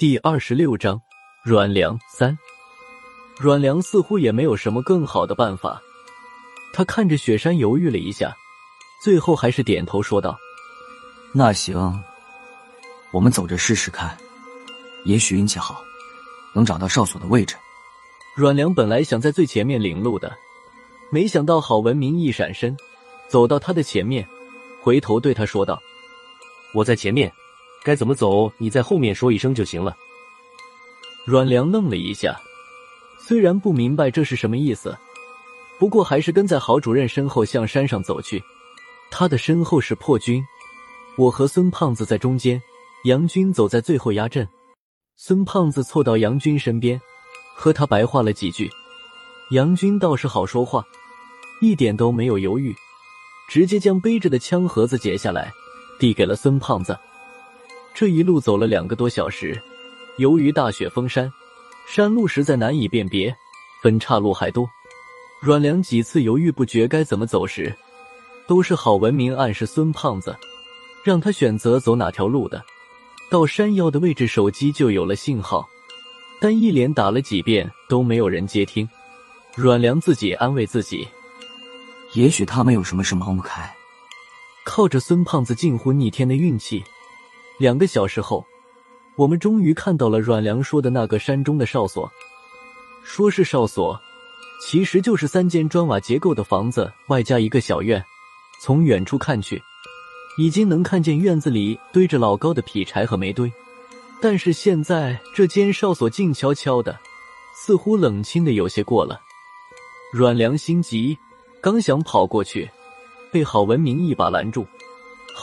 第二十六章阮良三。阮良似乎也没有什么更好的办法，他看着雪山犹豫了一下，最后还是点头说道：“那行，我们走着试试看，也许运气好，能找到哨所的位置。”阮良本来想在最前面领路的，没想到郝文明一闪身，走到他的前面，回头对他说道：“我在前面。”该怎么走？你在后面说一声就行了。阮良愣了一下，虽然不明白这是什么意思，不过还是跟在郝主任身后向山上走去。他的身后是破军，我和孙胖子在中间，杨军走在最后压阵。孙胖子凑到杨军身边，和他白话了几句。杨军倒是好说话，一点都没有犹豫，直接将背着的枪盒子解下来，递给了孙胖子。这一路走了两个多小时，由于大雪封山，山路实在难以辨别，分岔路还多。阮良几次犹豫不决该怎么走时，都是郝文明暗示孙胖子，让他选择走哪条路的。到山腰的位置，手机就有了信号，但一连打了几遍都没有人接听。阮良自己安慰自己，也许他们有什么事忙不开。靠着孙胖子近乎逆天的运气。两个小时后，我们终于看到了阮良说的那个山中的哨所。说是哨所，其实就是三间砖瓦结构的房子，外加一个小院。从远处看去，已经能看见院子里堆着老高的劈柴和煤堆。但是现在这间哨所静悄悄的，似乎冷清的有些过了。阮良心急，刚想跑过去，被郝文明一把拦住。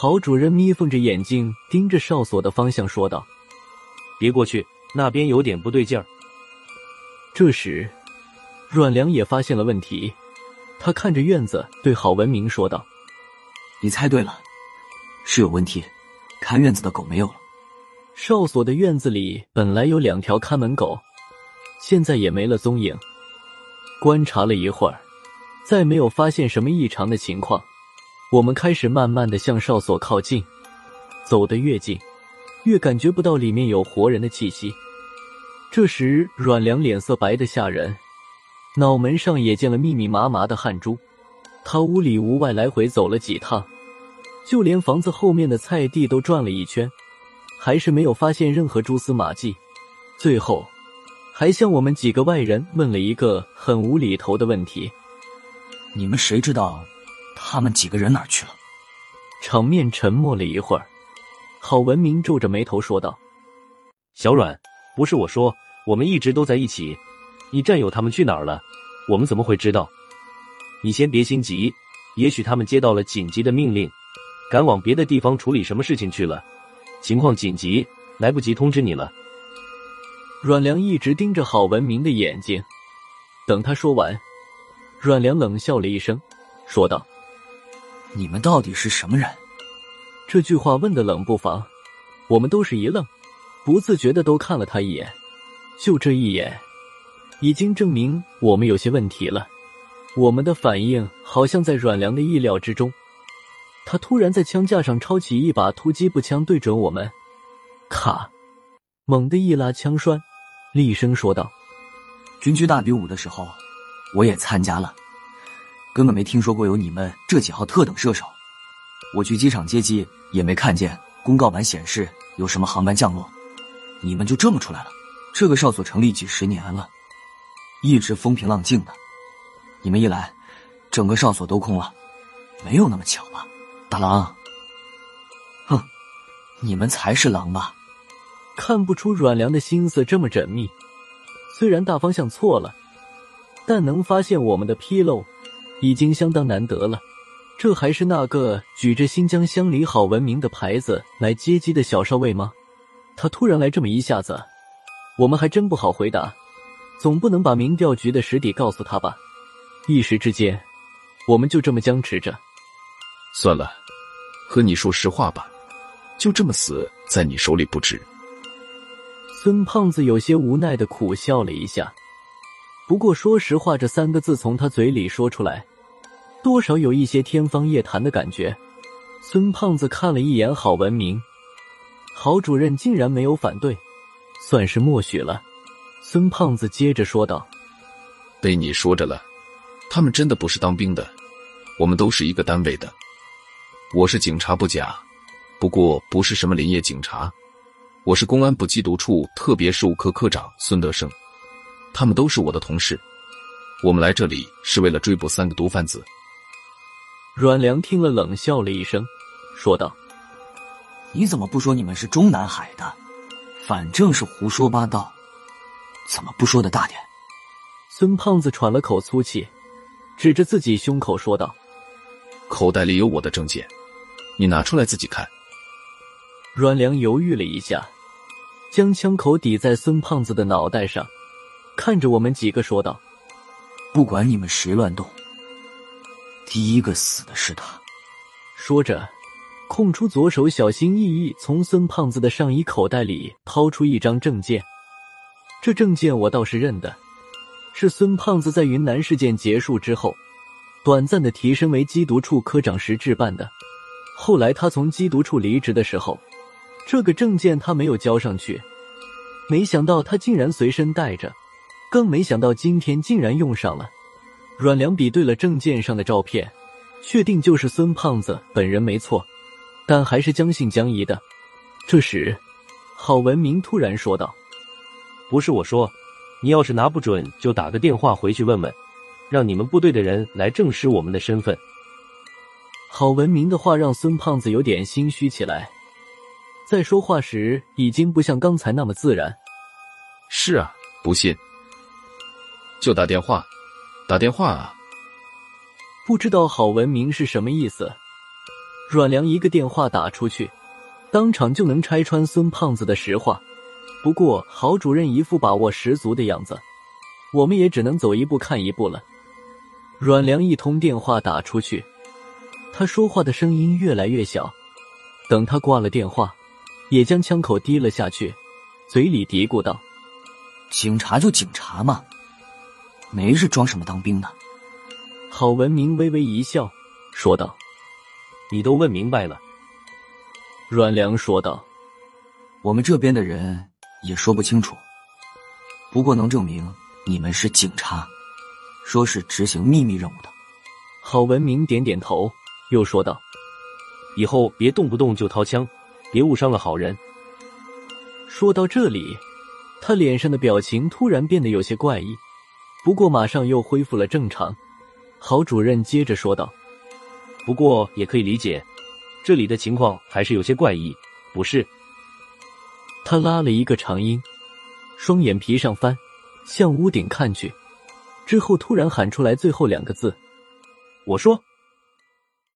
郝主任眯缝着眼睛盯着哨所的方向说道：“别过去，那边有点不对劲儿。”这时，阮良也发现了问题，他看着院子对郝文明说道：“你猜对了，是有问题。看院子的狗没有了。哨所的院子里本来有两条看门狗，现在也没了踪影。观察了一会儿，再没有发现什么异常的情况。”我们开始慢慢的向哨所靠近，走得越近，越感觉不到里面有活人的气息。这时，阮良脸色白的吓人，脑门上也见了密密麻麻的汗珠。他屋里屋外来回走了几趟，就连房子后面的菜地都转了一圈，还是没有发现任何蛛丝马迹。最后，还向我们几个外人问了一个很无厘头的问题：“你们谁知道？”他们几个人哪儿去了？场面沉默了一会儿，郝文明皱着眉头说道：“小阮，不是我说，我们一直都在一起。你战友他们去哪儿了？我们怎么会知道？你先别心急，也许他们接到了紧急的命令，赶往别的地方处理什么事情去了。情况紧急，来不及通知你了。”阮良一直盯着郝文明的眼睛，等他说完，阮良冷笑了一声，说道。你们到底是什么人？这句话问的冷不防，我们都是一愣，不自觉的都看了他一眼。就这一眼，已经证明我们有些问题了。我们的反应好像在阮良的意料之中。他突然在枪架上抄起一把突击步枪，对准我们，咔，猛地一拉枪栓，厉声说道：“军区大比武的时候，我也参加了。”根本没听说过有你们这几号特等射手，我去机场接机也没看见公告板显示有什么航班降落，你们就这么出来了？这个哨所成立几十年了，一直风平浪静的，你们一来，整个哨所都空了，没有那么巧吧？大郎，哼，你们才是狼吧？看不出阮良的心思这么缜密，虽然大方向错了，但能发现我们的纰漏。已经相当难得了，这还是那个举着新疆乡里好文明的牌子来接机的小少尉吗？他突然来这么一下子，我们还真不好回答。总不能把民调局的实底告诉他吧？一时之间，我们就这么僵持着。算了，和你说实话吧，就这么死在你手里不值。孙胖子有些无奈的苦笑了一下。不过，说实话，这三个字从他嘴里说出来，多少有一些天方夜谭的感觉。孙胖子看了一眼郝文明，郝主任竟然没有反对。算是默许了。孙胖子接着说道：“被你说着了，他们真的不是当兵的，我们都是一个单位的。我是警察不假，不过不是什么林业警察，我是公安部缉毒处特别事务科科长孙德胜。他们都是我的同事，我们来这里是为了追捕三个毒贩子。”阮良听了，冷笑了一声，说道：“你怎么不说你们是中南海的？反正是胡说八道，怎么不说的大点？”孙胖子喘了口粗气，指着自己胸口说道：“口袋里有我的证件，你拿出来自己看。”阮良犹豫了一下，将枪口抵在孙胖子的脑袋上，看着我们几个说道：“不管你们谁乱动。”第一个死的是他。说着，空出左手，小心翼翼从孙胖子的上衣口袋里掏出一张证件。这证件我倒是认得，是孙胖子在云南事件结束之后，短暂的提升为缉毒处科长时置办的。后来他从缉毒处离职的时候，这个证件他没有交上去。没想到他竟然随身带着，更没想到今天竟然用上了。阮良比对了证件上的照片，确定就是孙胖子本人没错，但还是将信将疑的。这时，郝文明突然说道：“不是我说，你要是拿不准，就打个电话回去问问，让你们部队的人来证实我们的身份。”郝文明的话让孙胖子有点心虚起来，在说话时已经不像刚才那么自然。是啊，不信就打电话。打电话啊！不知道郝文明是什么意思。阮良一个电话打出去，当场就能拆穿孙胖子的实话。不过郝主任一副把握十足的样子，我们也只能走一步看一步了。阮良一通电话打出去，他说话的声音越来越小。等他挂了电话，也将枪口低了下去，嘴里嘀咕道：“警察就警察嘛。”没事，装什么当兵的？郝文明微微一笑，说道：“你都问明白了。”阮良说道：“我们这边的人也说不清楚，不过能证明你们是警察，说是执行秘密任务的。”郝文明点点头，又说道：“以后别动不动就掏枪，别误伤了好人。”说到这里，他脸上的表情突然变得有些怪异。不过马上又恢复了正常。郝主任接着说道：“不过也可以理解，这里的情况还是有些怪异，不是？”他拉了一个长音，双眼皮上翻，向屋顶看去，之后突然喊出来最后两个字：“我说。”